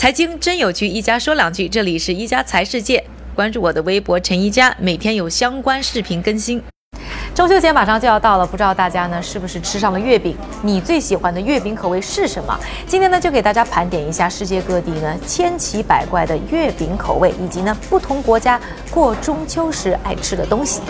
财经真有趣，一家说两句。这里是一家财世界，关注我的微博陈一家，每天有相关视频更新。中秋节马上就要到了，不知道大家呢是不是吃上了月饼？你最喜欢的月饼口味是什么？今天呢就给大家盘点一下世界各地呢千奇百怪的月饼口味，以及呢不同国家过中秋时爱吃的东西。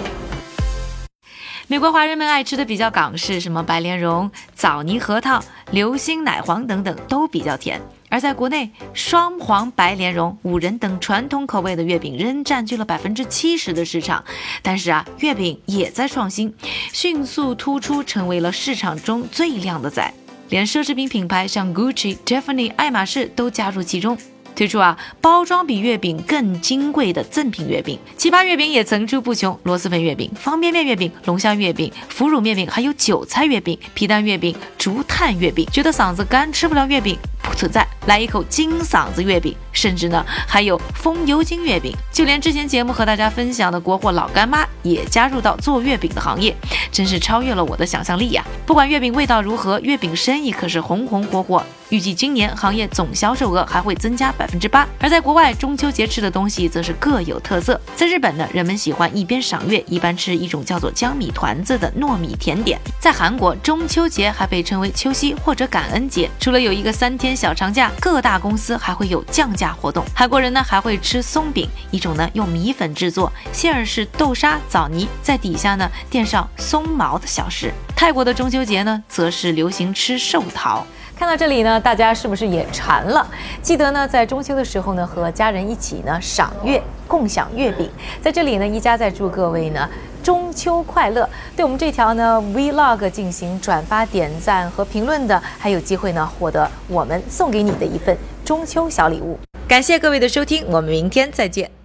美国华人们爱吃的比较港式，什么白莲蓉、枣泥核桃、流心奶黄等等都比较甜。而在国内，双黄白莲蓉、五仁等传统口味的月饼仍占据了百分之七十的市场。但是啊，月饼也在创新，迅速突出，成为了市场中最靓的仔。连奢侈品品牌像 Gucci、Tiffany、爱马仕都加入其中。推出啊，包装比月饼更金贵的赠品月饼，奇葩月饼也层出不穷，螺蛳粉月饼、方便面月饼、龙虾月饼、腐乳面饼，还有韭菜月饼、皮蛋月饼、竹炭月饼。觉得嗓子干吃不了月饼？不存在，来一口金嗓子月饼，甚至呢还有风油精月饼，就连之前节目和大家分享的国货老干妈也加入到做月饼的行业，真是超越了我的想象力呀！不管月饼味道如何，月饼生意可是红红火火。预计今年行业总销售额还会增加百分之八。而在国外，中秋节吃的东西则是各有特色。在日本呢，人们喜欢一边赏月一边吃一种叫做江米团子的糯米甜点。在韩国，中秋节还被称为秋夕或者感恩节。除了有一个三天小长假，各大公司还会有降价活动。韩国人呢还会吃松饼，一种呢用米粉制作，馅儿是豆沙、枣泥，在底下呢垫上松毛的小食。泰国的中秋节呢，则是流行吃寿桃。看到这里呢，大家是不是也馋了？记得呢，在中秋的时候呢，和家人一起呢赏月，共享月饼。在这里呢，一家在祝各位呢中秋快乐。对我们这条呢 Vlog 进行转发、点赞和评论的，还有机会呢获得我们送给你的一份中秋小礼物。感谢各位的收听，我们明天再见。